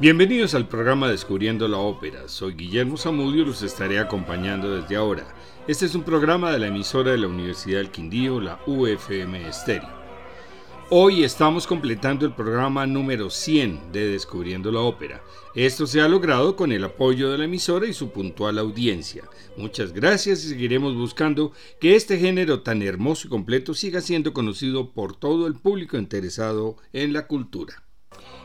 Bienvenidos al programa Descubriendo la Ópera. Soy Guillermo Zamudio y los estaré acompañando desde ahora. Este es un programa de la emisora de la Universidad del Quindío, la UFM Estéreo. Hoy estamos completando el programa número 100 de Descubriendo la Ópera. Esto se ha logrado con el apoyo de la emisora y su puntual audiencia. Muchas gracias y seguiremos buscando que este género tan hermoso y completo siga siendo conocido por todo el público interesado en la cultura.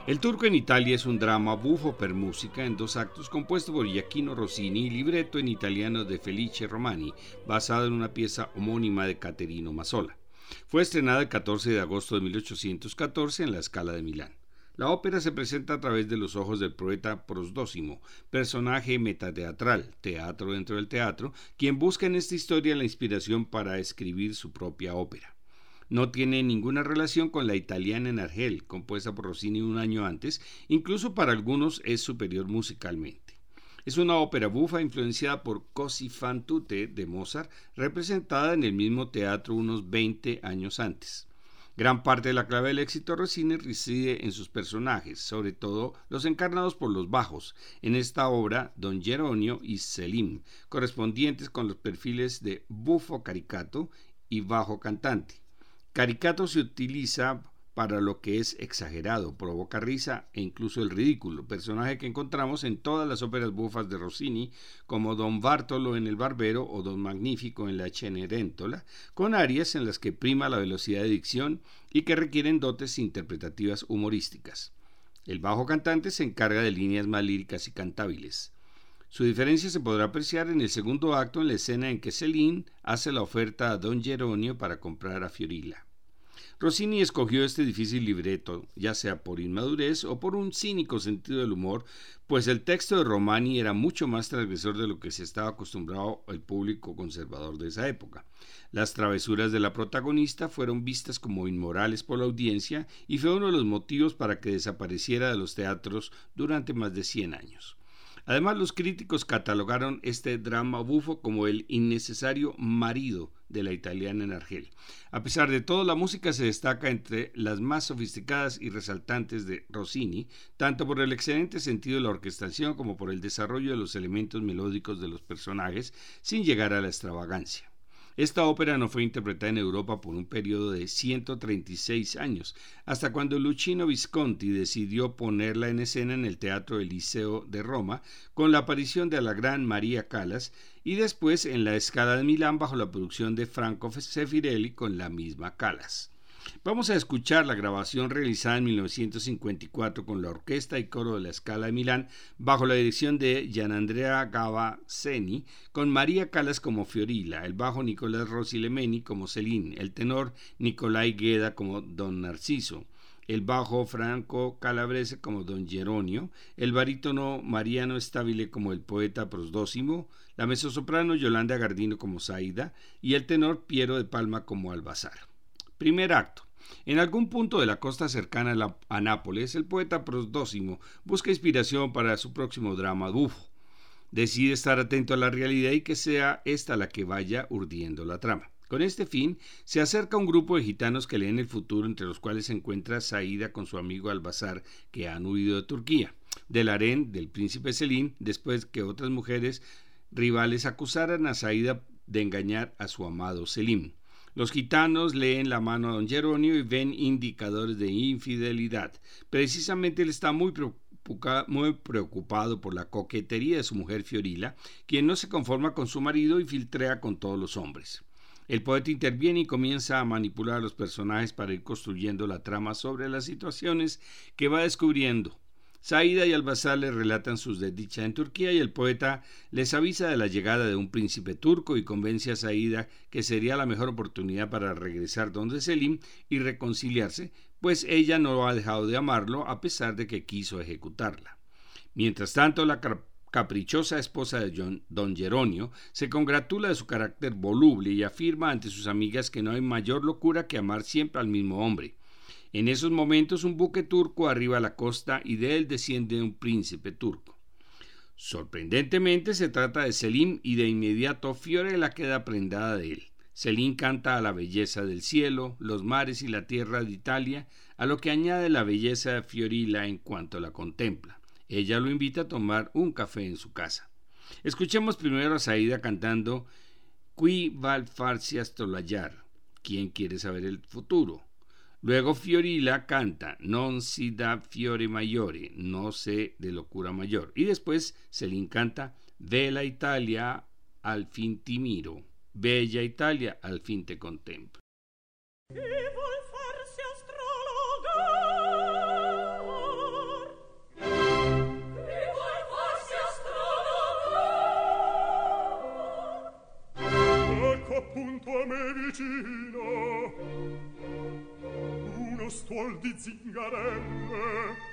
El Turco en Italia es un drama bufo per música en dos actos compuesto por Giacchino Rossini y libreto en italiano de Felice Romani, basado en una pieza homónima de Caterino Mazzola. Fue estrenada el 14 de agosto de 1814 en la Scala de Milán. La ópera se presenta a través de los ojos del poeta Prosdósimo, personaje metateatral, teatro dentro del teatro, quien busca en esta historia la inspiración para escribir su propia ópera. No tiene ninguna relación con la italiana en Argel, compuesta por Rossini un año antes, incluso para algunos es superior musicalmente. Es una ópera bufa influenciada por Così fan tutte de Mozart, representada en el mismo teatro unos 20 años antes. Gran parte de la clave del éxito de Rossini reside en sus personajes, sobre todo los encarnados por los bajos, en esta obra Don Geronio y Selim, correspondientes con los perfiles de bufo caricato y bajo cantante. Caricato se utiliza para lo que es exagerado, provoca risa e incluso el ridículo, personaje que encontramos en todas las óperas bufas de Rossini, como Don Bartolo en El Barbero o Don Magnífico en La Cenerentola, con arias en las que prima la velocidad de dicción y que requieren dotes interpretativas humorísticas. El bajo cantante se encarga de líneas más líricas y cantables. Su diferencia se podrá apreciar en el segundo acto en la escena en que Celine hace la oferta a Don Geronio para comprar a Fiorilla. Rossini escogió este difícil libreto, ya sea por inmadurez o por un cínico sentido del humor, pues el texto de Romani era mucho más transgresor de lo que se estaba acostumbrado el público conservador de esa época. Las travesuras de la protagonista fueron vistas como inmorales por la audiencia y fue uno de los motivos para que desapareciera de los teatros durante más de 100 años. Además, los críticos catalogaron este drama bufo como el innecesario marido de la italiana en Argel. A pesar de todo, la música se destaca entre las más sofisticadas y resaltantes de Rossini, tanto por el excelente sentido de la orquestación como por el desarrollo de los elementos melódicos de los personajes, sin llegar a la extravagancia. Esta ópera no fue interpretada en Europa por un periodo de 136 años, hasta cuando Luchino Visconti decidió ponerla en escena en el Teatro Eliseo de Roma, con la aparición de la gran María Calas, y después en la Escala de Milán bajo la producción de Franco Sefirelli con la misma Calas. Vamos a escuchar la grabación realizada en 1954 con la orquesta y coro de la Scala de Milán bajo la dirección de Gianandrea Gavazzeni, con María Calas como Fiorilla, el bajo Nicolás Rossi Lemeni como Celine, el tenor Nicolai Gueda como Don Narciso, el bajo Franco Calabrese como Don Geronio, el barítono Mariano Estabile como el poeta Prosdósimo, la mezzosoprano Yolanda Gardino como Saida y el tenor Piero de Palma como Albazar. Primer acto. En algún punto de la costa cercana a, Nápoles, el poeta Prosdósimo busca inspiración para su próximo drama bufo. Decide estar atento a la realidad y que sea esta la que vaya urdiendo la trama. Con este fin, se acerca un grupo de gitanos que leen el futuro, entre los cuales se encuentra Saída con su amigo Albazar, que han huido de Turquía, del harén del príncipe Selim, después que otras mujeres rivales acusaran a Saída de engañar a su amado Selim. Los gitanos leen la mano a don Geronio y ven indicadores de infidelidad. Precisamente él está muy preocupado por la coquetería de su mujer Fiorilla, quien no se conforma con su marido y filtrea con todos los hombres. El poeta interviene y comienza a manipular a los personajes para ir construyendo la trama sobre las situaciones que va descubriendo Saida y Albazar le relatan sus desdichas en Turquía y el poeta les avisa de la llegada de un príncipe turco y convence a Saida que sería la mejor oportunidad para regresar donde Selim y reconciliarse, pues ella no ha dejado de amarlo a pesar de que quiso ejecutarla. Mientras tanto, la caprichosa esposa de don Geronio se congratula de su carácter voluble y afirma ante sus amigas que no hay mayor locura que amar siempre al mismo hombre. En esos momentos un buque turco arriba a la costa y de él desciende un príncipe turco. Sorprendentemente se trata de Selim y de inmediato Fiorella queda prendada de él. Selim canta a la belleza del cielo, los mares y la tierra de Italia, a lo que añade la belleza de Fiorella en cuanto la contempla. Ella lo invita a tomar un café en su casa. Escuchemos primero a Saida cantando Qui val farsi astolayar? ¿Quién quiere saber el futuro? Luego Fiorila canta Non si da fiore maggiore, no sé de locura mayor. Y después Celine canta Vela Italia, al fin ti miro. Bella Italia, al fin te contemplo. voll di zingarelle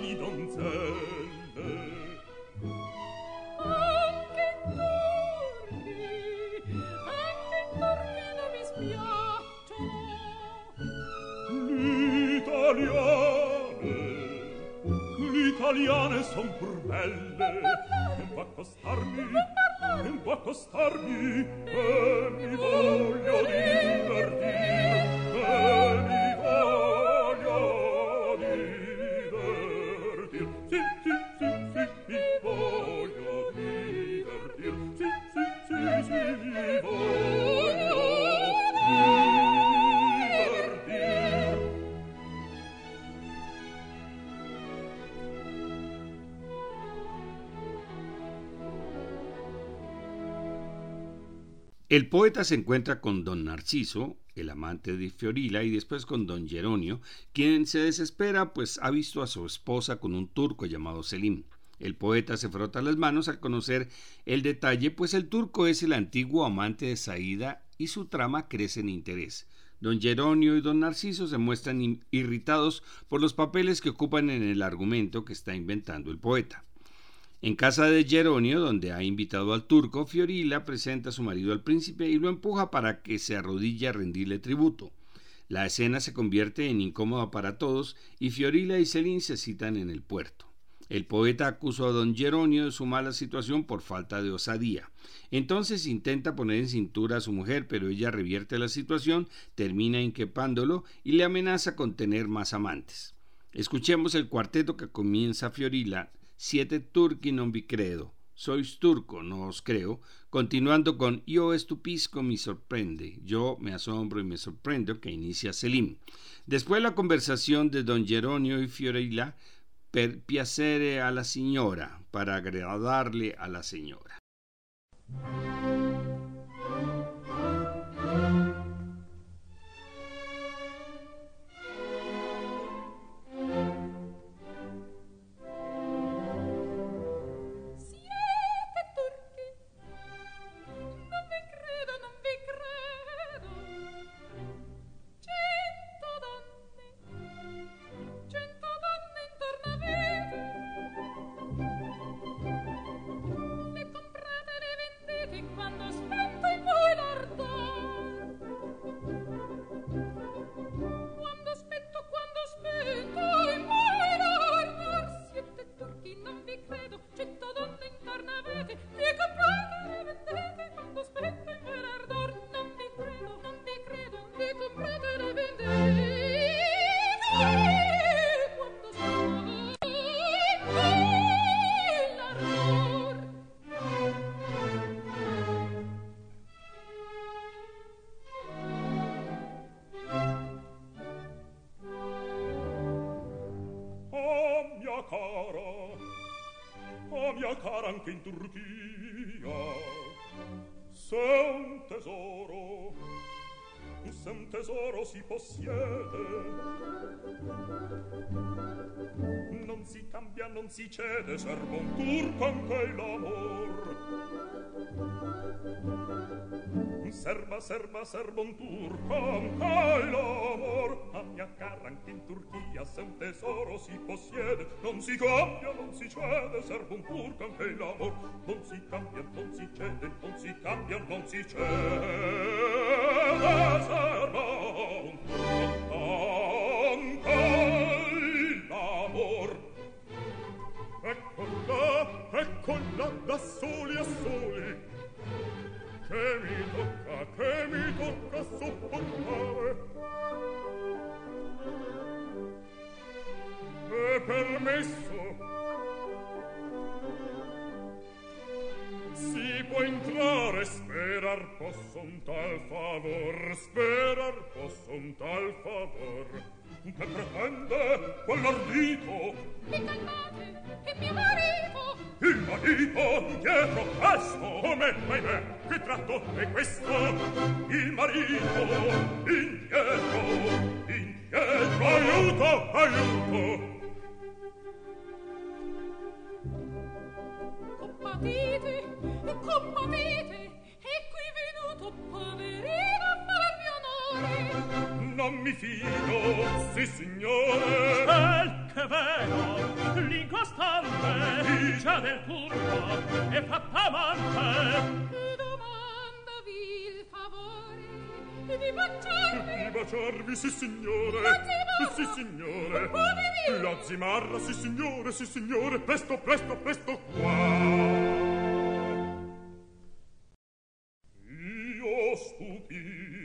di donzelle anche torri anche torri non mi spiaccio. L'italiane l'italiane son pur belle. Non può costarmi, non può costarmi e mi voglio divertire. El poeta se encuentra con don Narciso, el amante de Fiorila, y después con don Geronio, quien se desespera pues ha visto a su esposa con un turco llamado Selim. El poeta se frota las manos al conocer el detalle, pues el turco es el antiguo amante de Saída y su trama crece en interés. Don Geronio y don Narciso se muestran irritados por los papeles que ocupan en el argumento que está inventando el poeta. En casa de Geronio, donde ha invitado al turco, Fiorila presenta a su marido al príncipe y lo empuja para que se arrodille a rendirle tributo. La escena se convierte en incómoda para todos y Fiorila y Celín se citan en el puerto. El poeta acusa a don Geronio de su mala situación por falta de osadía. Entonces intenta poner en cintura a su mujer, pero ella revierte la situación, termina inquepándolo y le amenaza con tener más amantes. Escuchemos el cuarteto que comienza Fiorila, Siete turchi non vi credo, sois turco, no os creo, continuando con Yo estupisco mi sorprende, yo me asombro y me sorprendo, que inicia Selim. Después la conversación de don Geronio y Fiorila per piacere a la signora, para agradarle a la señora. cambia non si cede servo un turco anche l'amor Serva, serva, serva un turco anche l'amor a mia cara, anche in Turchia se un tesoro si possiede. Non si cambia non si cede servo un turco anche l'amor non si cambia non si cede non si cambia non si cede servo. mi tocca, che mi tocca sopportare. E permesso. Si può entrare, sperar posso un tal favor, sperar posso un tal favor che pretende quell'ardito. Mi calmate che mio marito il marito dietro questo come mai me che tratto è questo? Il marito indietro indietro aiuto aiuto. Compatite compatite e qui venuto poverino a mio onore non mi fido, sì signore. Che vero, l'incostante, dice del turco, è fatta amante. Ti domandavi il favore di baciarmi? Di baciarvi, sì signore. La Sì signore. La zimarra, sì signore, sì signore. Presto, presto, presto qua. io stupisco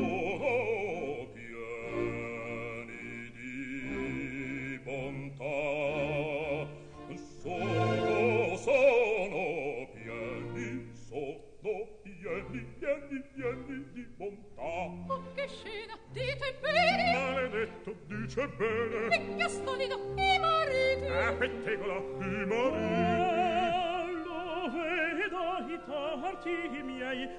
dice bene. Picchia stolido i mariti. Eh, ah, pettegola i mariti. Lo vedo i torti miei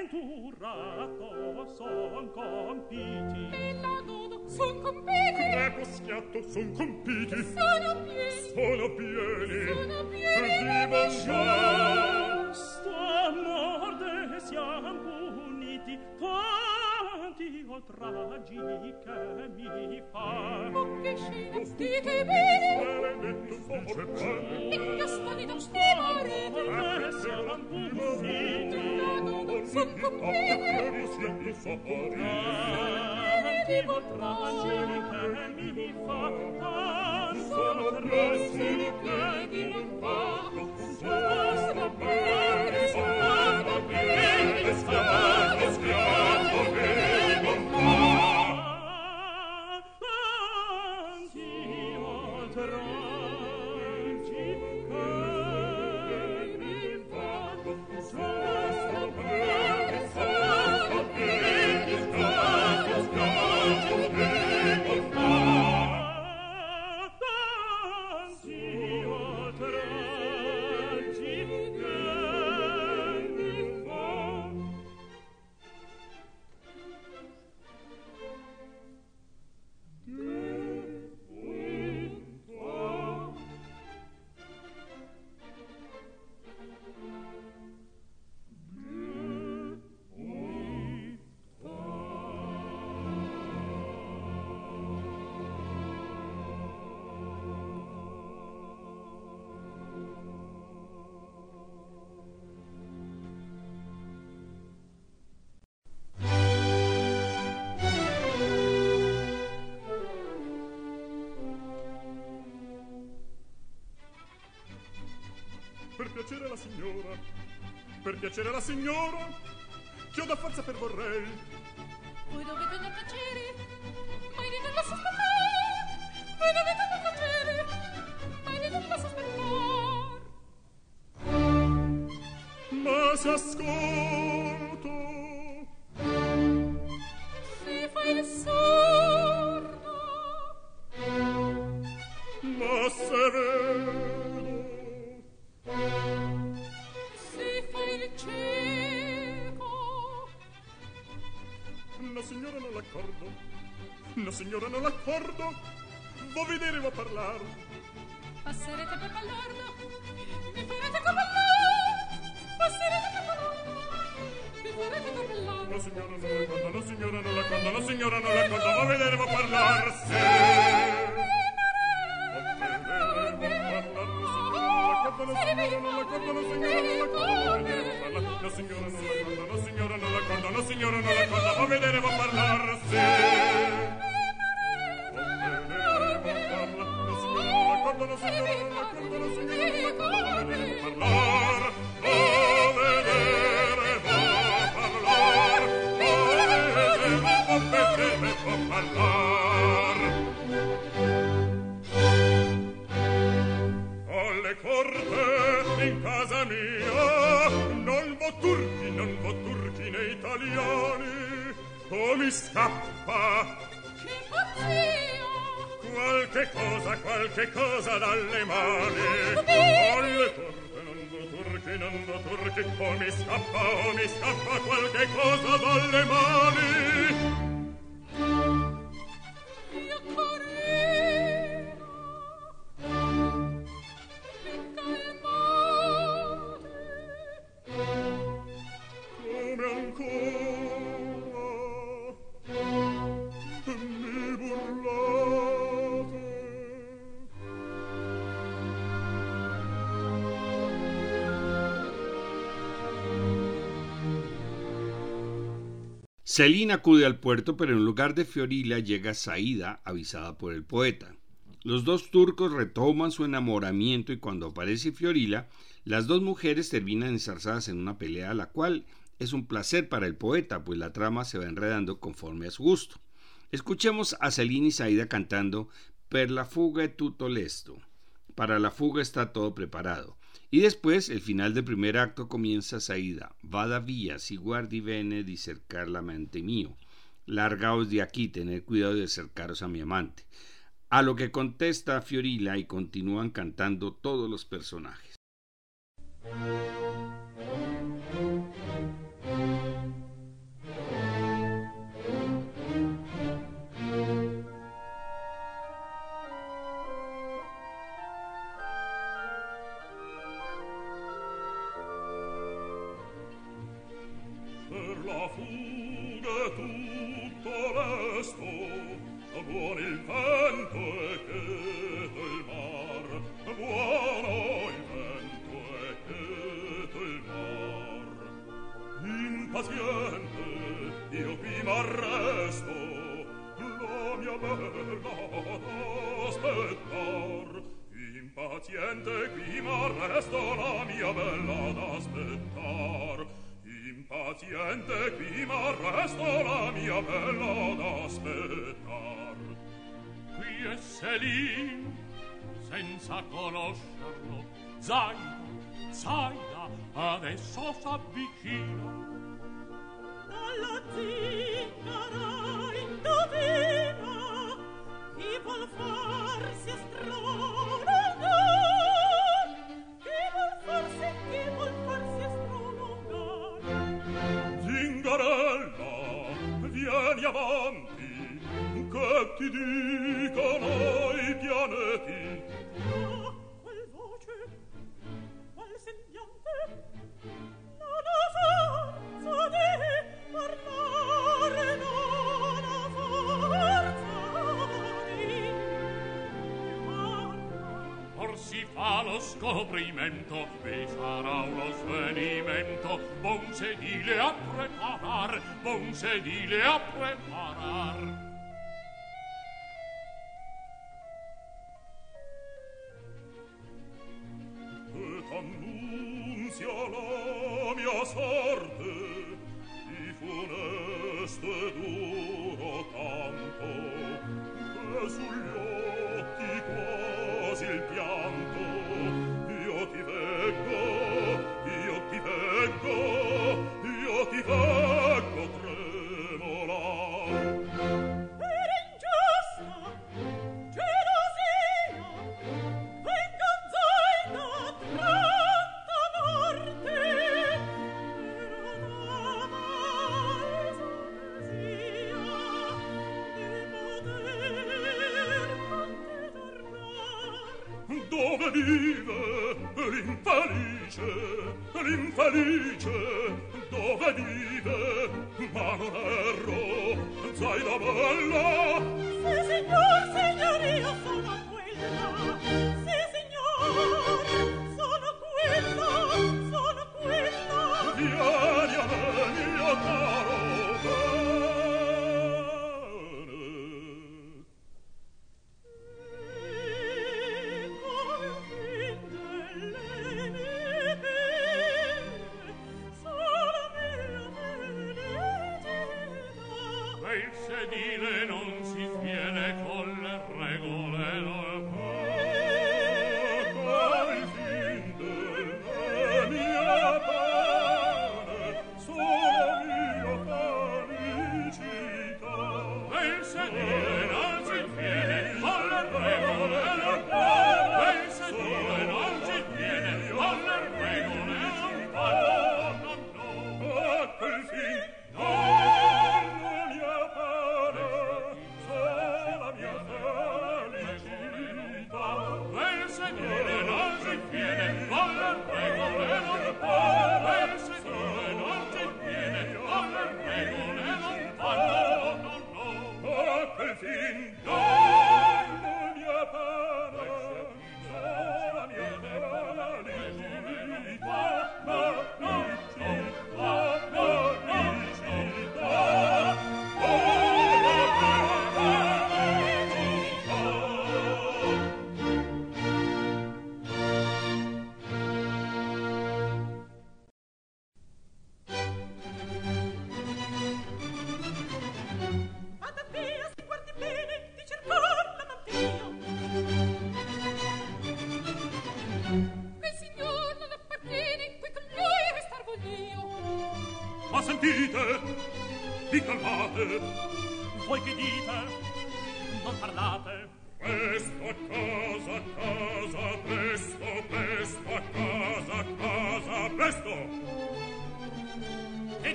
Sventurato son compiti. E la godo, son compiti? Eh, Crepo schiatto son compiti. Sono pieni. Sono pieni. Sono pieni di mangiare Sto morde siam puniti Poi dio tra che mi fa. O che scena stite bene. E che stani da Che e se van busi non son compere e dio tra la che mi fa tanto trassi di un fa sono bene sono bene sono piacere alla signora. Che ho da forza per vorrei Celina acude al puerto, pero en lugar de Fiorilla llega Saída, avisada por el poeta. Los dos turcos retoman su enamoramiento y cuando aparece Fiorilla, las dos mujeres terminan enzarzadas en una pelea, la cual es un placer para el poeta, pues la trama se va enredando conforme a su gusto. Escuchemos a Celina y Saída cantando Per la fuga è tutto lesto. Para la fuga está todo preparado. Y después, el final del primer acto comienza Saída. Vada via, si guardi bene di cercar la mente mío. Largaos de aquí, tened cuidado de acercaros a mi amante. A lo que contesta Fiorilla y continúan cantando todos los personajes. ti dicono i pianeti. Ah, qual voce, qual sembiante, non osanza di parlare, non osanza di parlare. Or si fa lo scoprimento, vi sarà uno svenimento, buon sedile a preparar, buon sedile a preparar.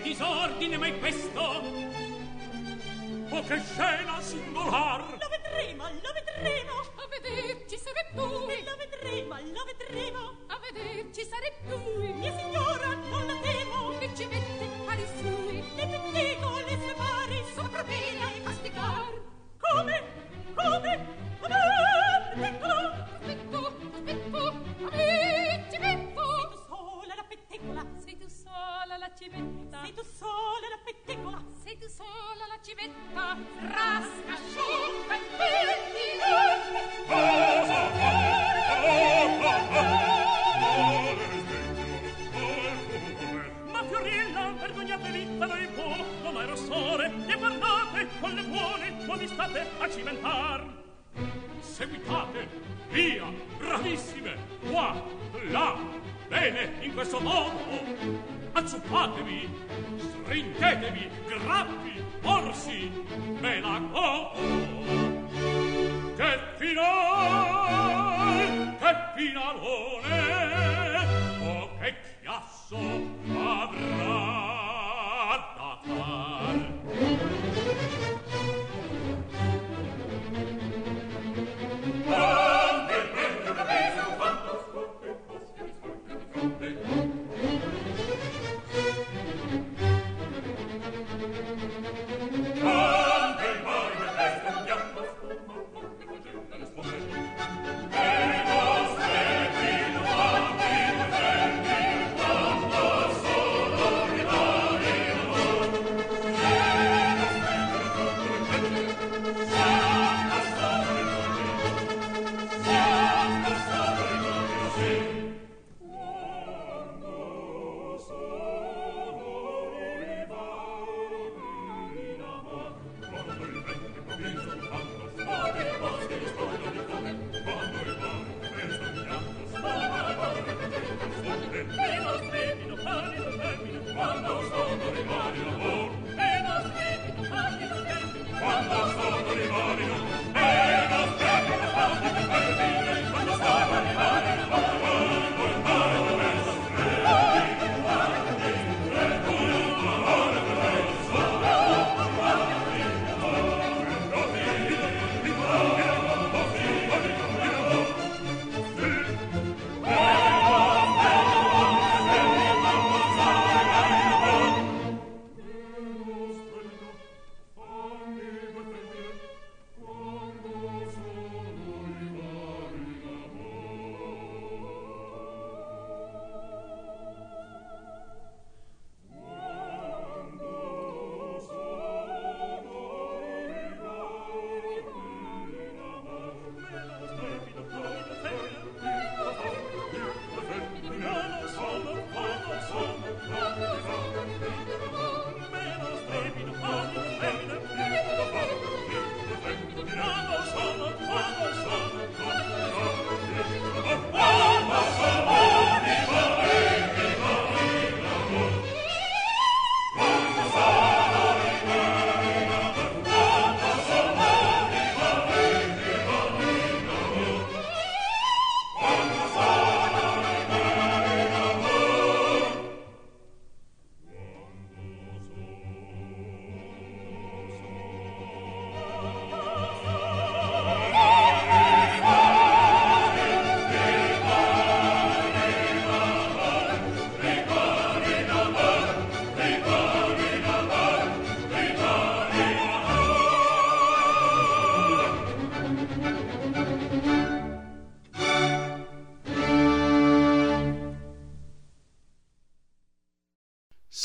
disordine mai questo? O che scena singolar! Lo vedremo, lo vedremo! A vederci sarai tu! Lo vedremo, lo vedremo! A vederci sarai tu! Mia signora, non la temo! Che ci mette pari sui! Le pettegole le sue pari! Sopra pena e castigar! Come? Come? Ah, Aspetto! Aspetto! picco! A me ci metto! Sola la pettegola! Sei tu sola la civetta! Sei tu sola la pettegola, sei tu sola la civetta, rasca, asciutta e oh, Ma Fiorilla, vergognatevi da noi può non hai rossore, e guardate, con le buone non vi state a cimentar. Seguitate, via, bravissime, qua, là, bene, in questo modo. Azzuppatevi, stringetevi, grappi, orsi, me la covo. Che final, che finalone, oh che chiasso avrà.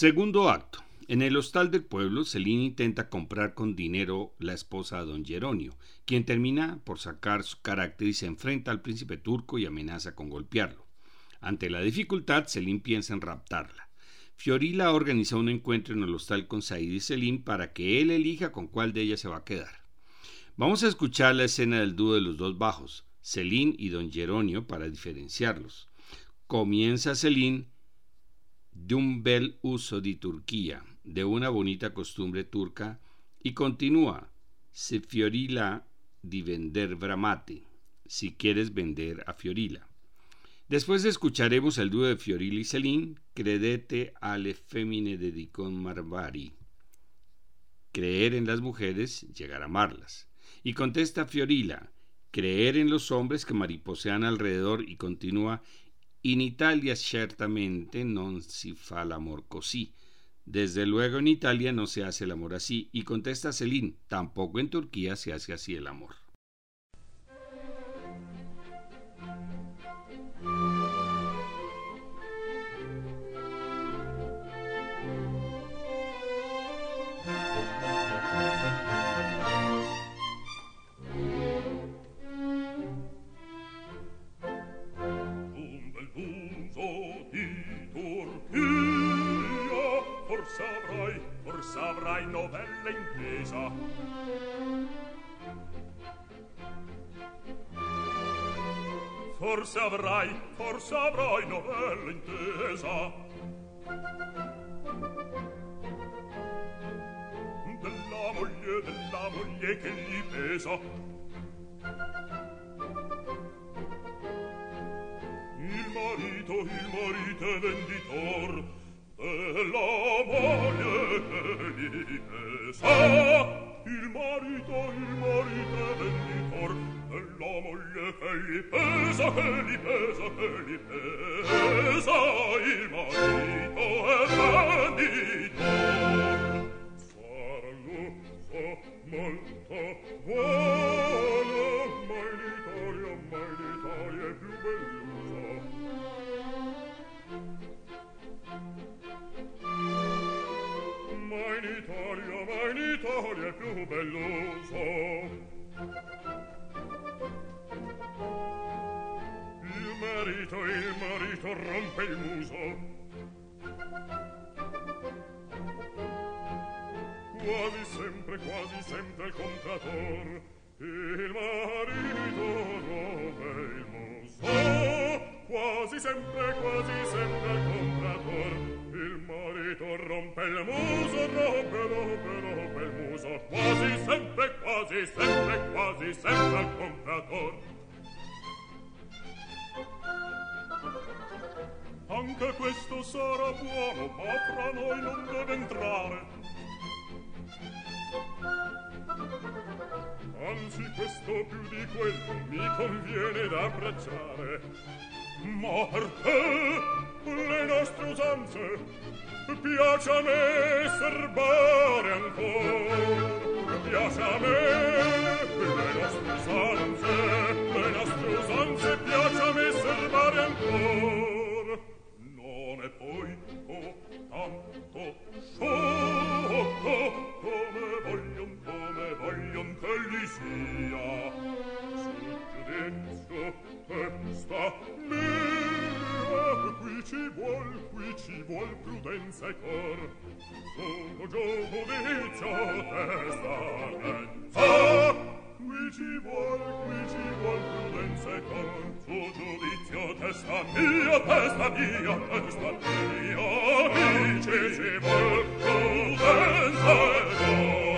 Segundo acto. En el hostal del pueblo, Celine intenta comprar con dinero la esposa de don Geronio, quien termina por sacar su carácter y se enfrenta al príncipe turco y amenaza con golpearlo. Ante la dificultad, Celine piensa en raptarla. Fiorilla organiza un encuentro en el hostal con Said y Celine para que él elija con cuál de ellas se va a quedar. Vamos a escuchar la escena del dúo de los dos bajos, Celine y don Geronio, para diferenciarlos. Comienza Celine de un bel uso di Turquía, de una bonita costumbre turca y continúa, se fiorila di vender bramate, si quieres vender a Fiorila. Después escucharemos el dúo de Fiorila y Celine, Credete alle femmine dedicon marvari. Creer en las mujeres, llegar a amarlas. Y contesta Fiorila, creer en los hombres que mariposean alrededor y continúa, in Italia certamente non si fa l'amor così. Desde luego en Italia no se hace el amor así. Y contesta Celine, tampoco en Turquía se hace así el amor. forse avrai, forse avrai novella intesa. Della moglie, della moglie che gli pesa. Il marito, il marito è venditor, della moglie che gli pesa. Il marito, il marito è venditor, la moglie che li pesa che li pesa che li pesa il marito è bandito. Farlo fa molto buono ma l'Italia ma l'Italia è più bellusa ma l'Italia ma l'Italia è più bellusa marito, il marito rompe il muso. Quasi sempre, quasi sempre il comprador, il marito rompe il muso. Quasi sempre, quasi sempre il comprador, il marito rompe il muso, rompe, rompe, rompe il muso. Quasi sempre, quasi sempre, quasi sempre il comprator. che questo sarà buono, ma fra noi non deve entrare. Anzi, questo più di quello mi conviene da abbracciare. Ma perché le nostre usanze piace a me serbare ancora, piace a me le nostre usanze, le nostre usanze piace a me serbare ancora poi oh tanto sciocco come voglion come voglion che li sia. Sul giudizio testa mia qui ci vuol qui ci vuol prudenza e cor. Solo gioco testa fa qui ci vuol qui ci vuol prudenza e con tuo giudizio testa mia testa mia testa mia. Qui ci ci vuol prudenza e con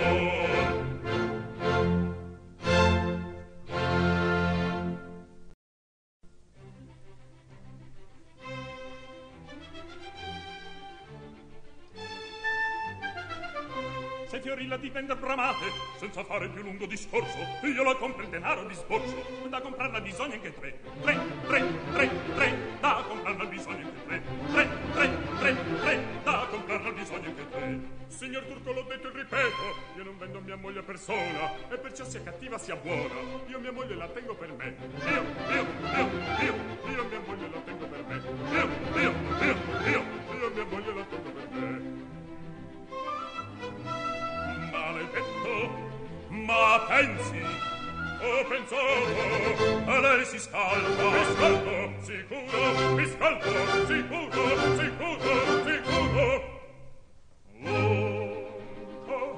Fiorilla di vender bramate senza fare più lungo discorso. Io la compro il denaro di sborso da comprarla bisogna anche tre. Tre tre tre tre da comprarla bisogna anche tre. Tre tre tre tre da comprarla bisogna anche tre. Signor turco l'ho detto e ripeto io non vendo mia moglie per sola e perciò sia cattiva sia buona. Io mia moglie la tengo per me. Io io io io io mia moglie la tengo per me. Io io io io io mia moglie la tengo per me pensi o pensavo a lei si scalda mi scaldo sicuro mi scaldo sicuro sicuro sicuro. Oh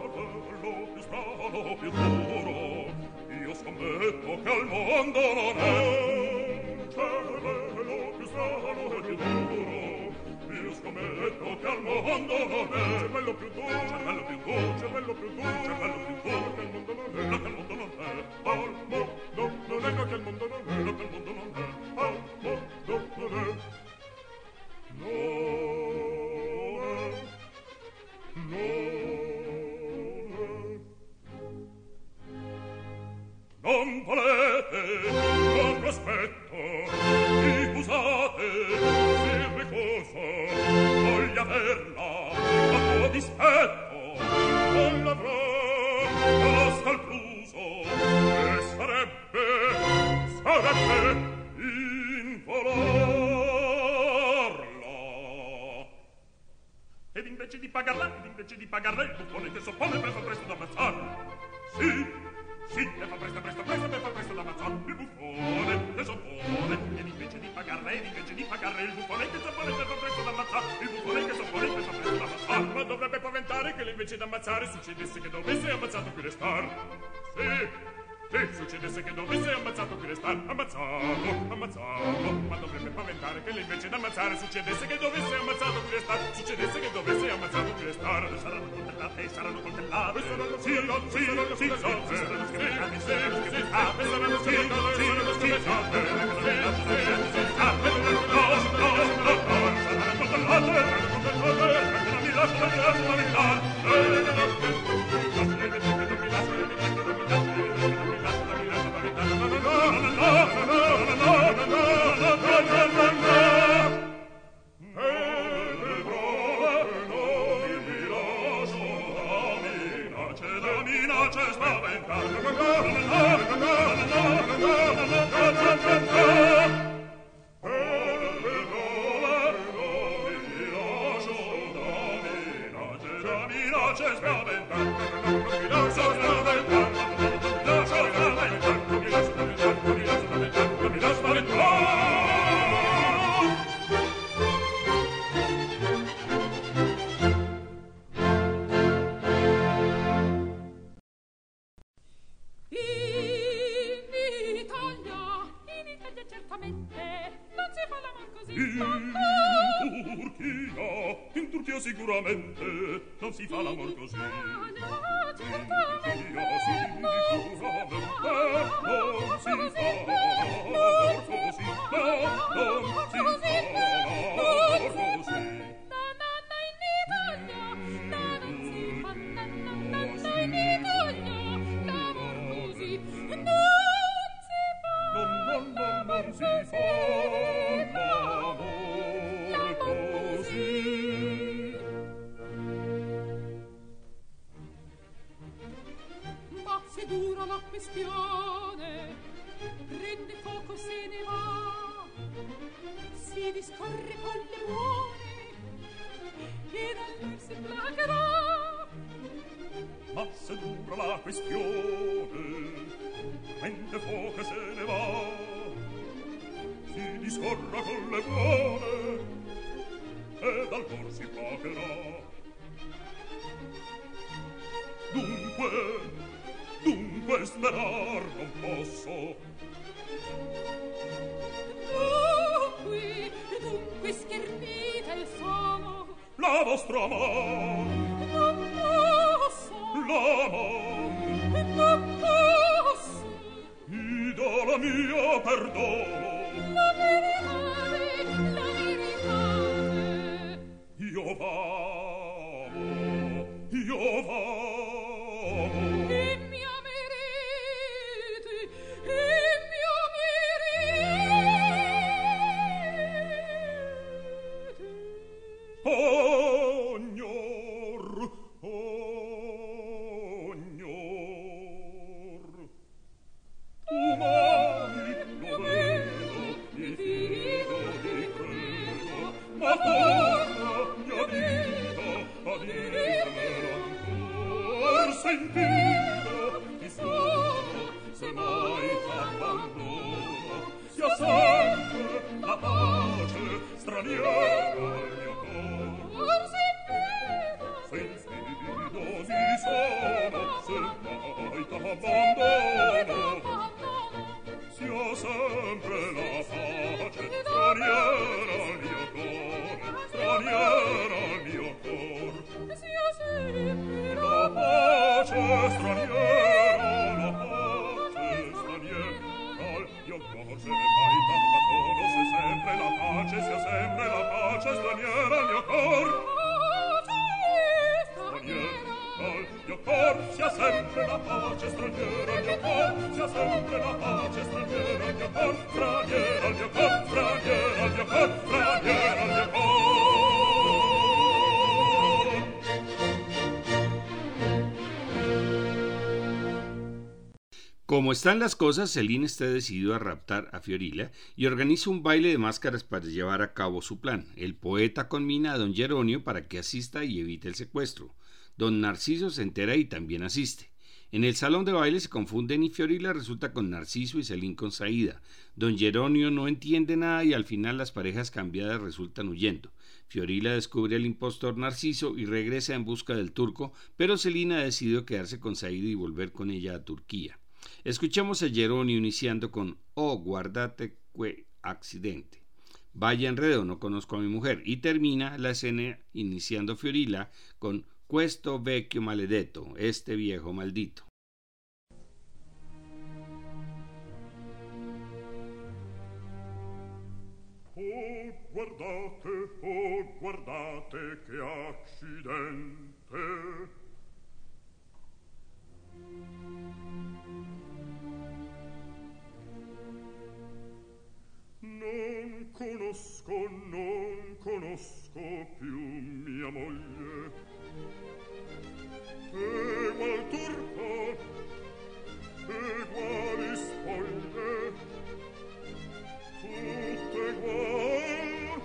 più strano più duro io scommetto che al mondo non è. scommetto che al mondo non è? Cervello più tu, cervello più tu, cervello più tu, cervello più tu, che al mondo non è, che al mondo non è, al mondo non è, che al mondo non è, che al mondo non è, al mondo non è. Non è, non volete, non prospetto sospetto non l'avrò conosco il pluso e sarebbe sarebbe involarla. Ed invece di pagarla ed invece di pagarla il buffone che soppone per fa presto da ammazzarla sì sì e fa presto presto presto per fa presto da ammazzarla il buffone che soppone. Ed invece di pagarla ed invece di pagarla il buffone che soppone per fa presto da ammazzarla il buffone che dovrebbe paventare che invece d'ammazzare succedesse che dovesse ammazzato qui restar. Sì, Che succedesse che dovesse ammazzato qui restar Ammazzato, ammazzato Ma dovrebbe paventare che invece d'ammazzare Succedesse che dovesse ammazzato qui restar Succedesse che dovesse ammazzato qui restar Saranno coltellate, saranno coltellate Saranno sì, sì, sì, saranno schiaffate Saranno schiaffate, saranno schiaffate Saranno schiaffate, saranno la la la la fiera il mio cor. Col mio cor sia sempre la pace straniera, mio cor sia sempre la pace straniera, mio cor straniera, mio cor straniera, mio cor straniera, mio cor. Como están las cosas, Celine está decidido a raptar a Fiorilla y organiza un baile de máscaras para llevar a cabo su plan. El poeta conmina a don Geronio para que asista y evite el secuestro. Don Narciso se entera y también asiste. En el salón de baile se confunden y Fiorilla resulta con Narciso y Celine con Saída. Don Geronio no entiende nada y al final las parejas cambiadas resultan huyendo. Fiorilla descubre al impostor Narciso y regresa en busca del turco, pero Celine ha decidido quedarse con Saída y volver con ella a Turquía. Escuchemos a Geronio iniciando con Oh, guardate que accidente. Vaya enredo, no conozco a mi mujer. Y termina la escena iniciando Fiorilla con Questo vecchio maledetto, este viejo maldito. Oh, guardate, oh, guardate che accidente. conosco, non conosco più mia moglie. Egual turco, eguali spoglie, tutte egual,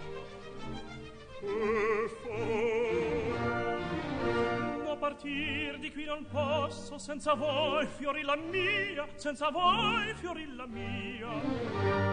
e farò. Da partir di qui non posso, senza voi, fiorilla mia, senza voi, fiorilla mia.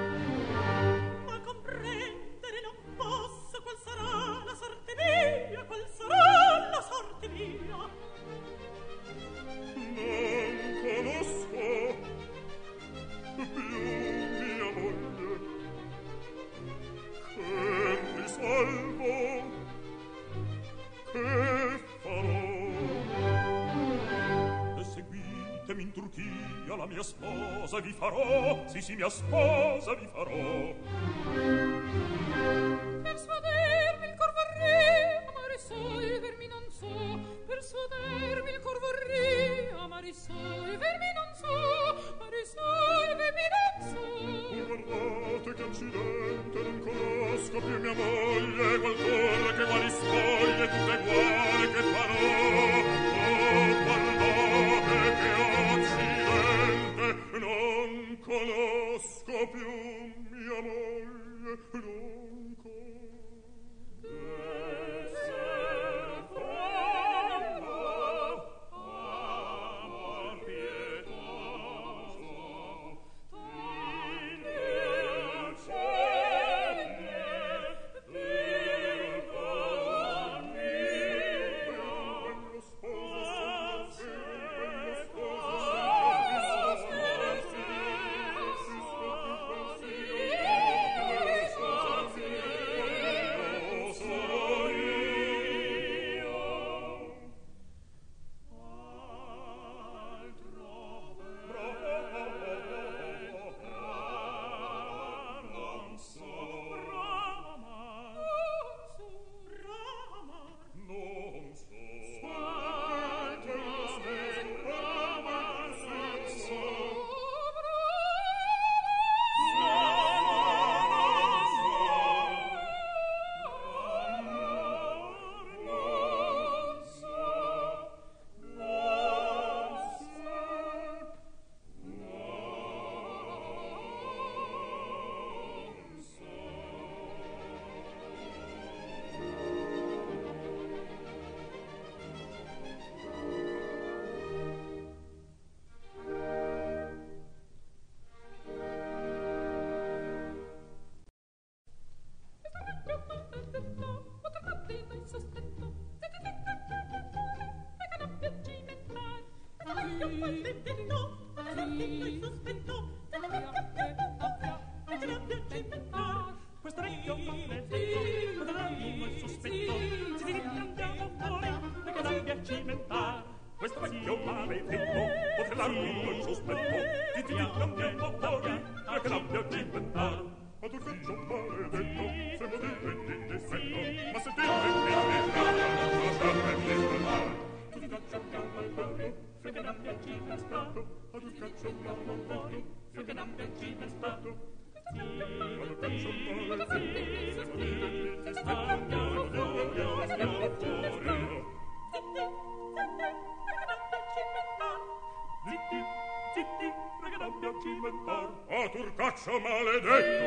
turcaccio maledetto!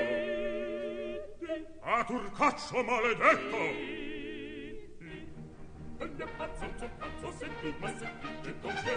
a turcaccio maledetto! Und pazzo, Patzo zum Patzo sind die Masse, die Tokio,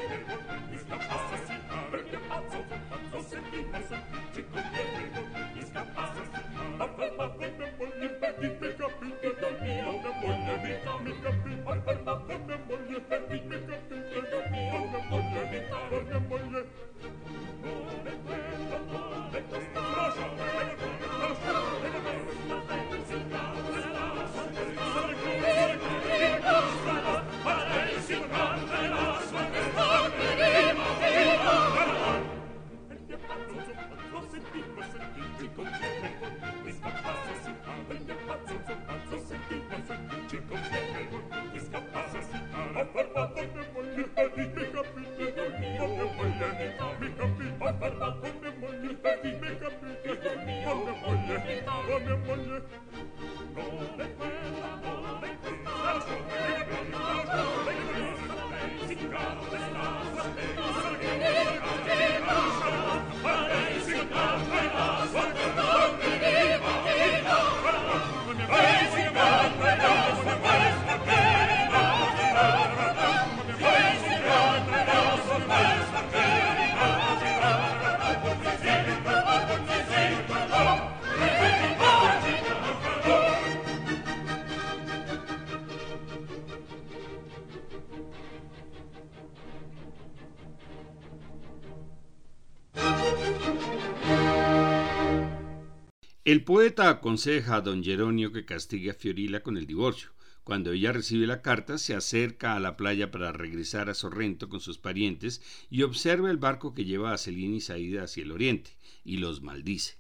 El poeta aconseja a don Geronio que castigue a Fiorila con el divorcio. Cuando ella recibe la carta, se acerca a la playa para regresar a Sorrento con sus parientes y observa el barco que lleva a Celina y Saída hacia el oriente, y los maldice.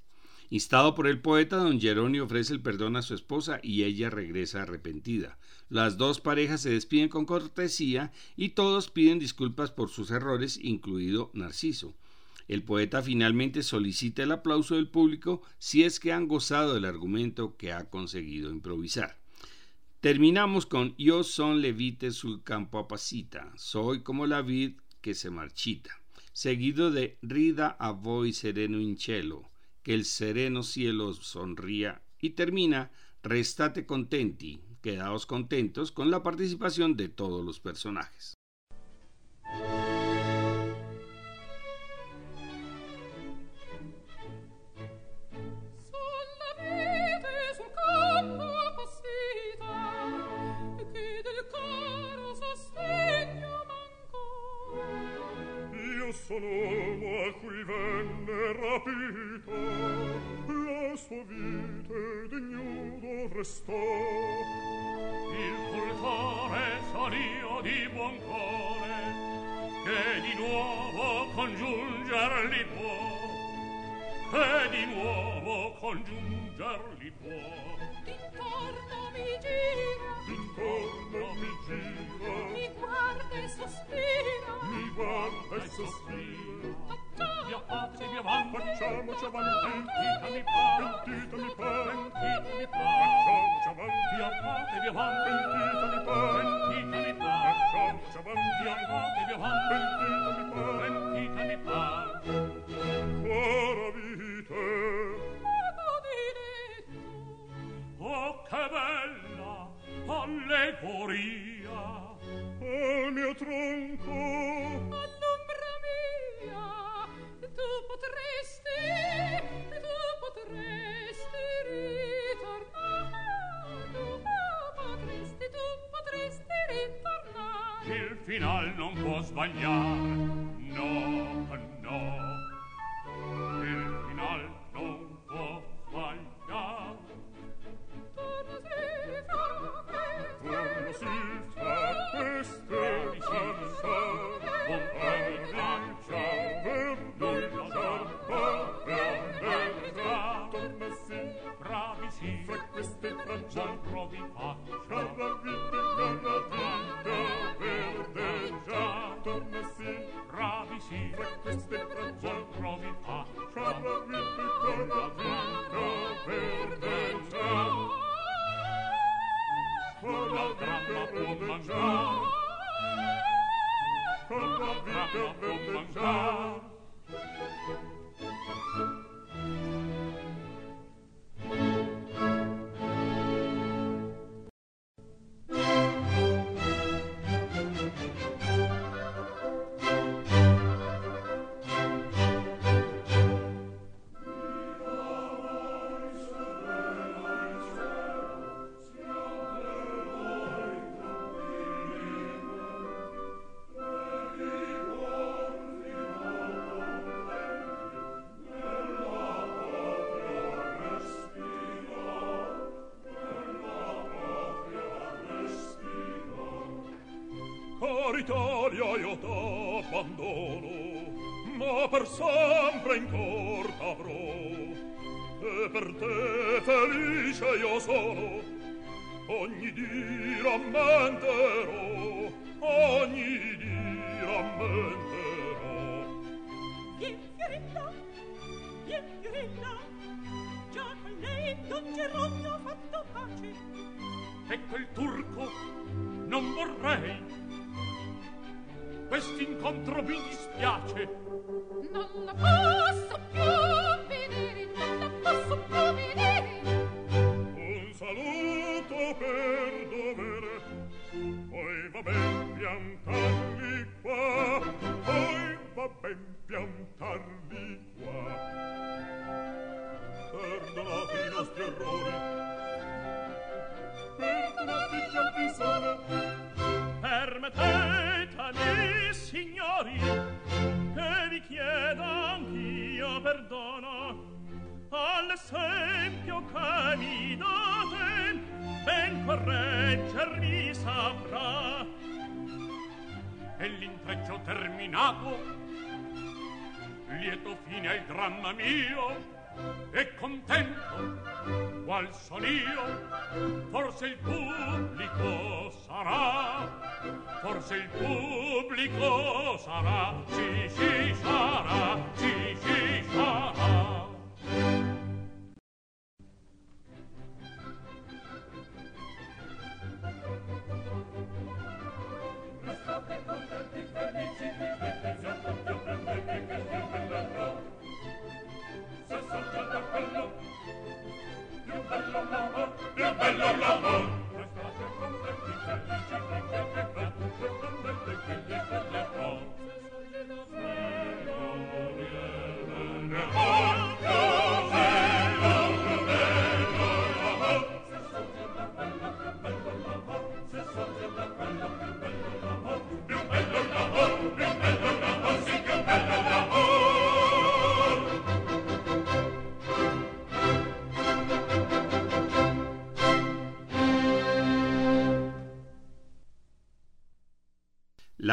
Instado por el poeta, don Geronio ofrece el perdón a su esposa y ella regresa arrepentida. Las dos parejas se despiden con cortesía y todos piden disculpas por sus errores, incluido Narciso. El poeta finalmente solicita el aplauso del público si es que han gozado del argumento que ha conseguido improvisar. Terminamos con Yo son levite sul campo apacita, soy como la vid que se marchita, seguido de Rida a voi sereno in que el sereno cielo sonría y termina Restate contenti, quedaos contentos con la participación de todos los personajes. son uomo a cui venne rapito la sua vite degnudo restò. Il cultore solio di buon cuore che di nuovo congiungerli può. Che di nuovo congiungerli può. D'intorno mi gira d'intorno mi e sospira. Mi guarda e sospira. Mia patria mia mamma facciamoci avanti ditami pa ditami pa ditami pa facciamoci avanti mia patria mia mamma ditami pa ditami pa facciamoci avanti mia patria mia mamma ditami pa ditami pa Cara vite. Oh, che bella allegoria! mio tronco. All'ombra mia tu potresti tu potresti ritornare. Tu potresti tu potresti ritornare. Il final non può sbagliare. No no. Ciao. Italia io t'abbandono, ma per sempre in cor t'avrò. E per te felice io sono, ogni dì rammenterò. altro mi dispiace lieto fine al dramma mio e contento qual son io forse il pubblico sarà forse il pubblico sarà sì sì sarà sì sì sarà.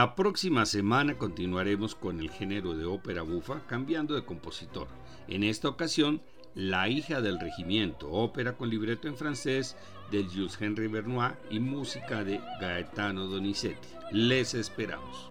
La próxima semana continuaremos con el género de ópera bufa cambiando de compositor. En esta ocasión, La hija del regimiento, ópera con libreto en francés de Jules Henry Bernois y música de Gaetano Donizetti. Les esperamos.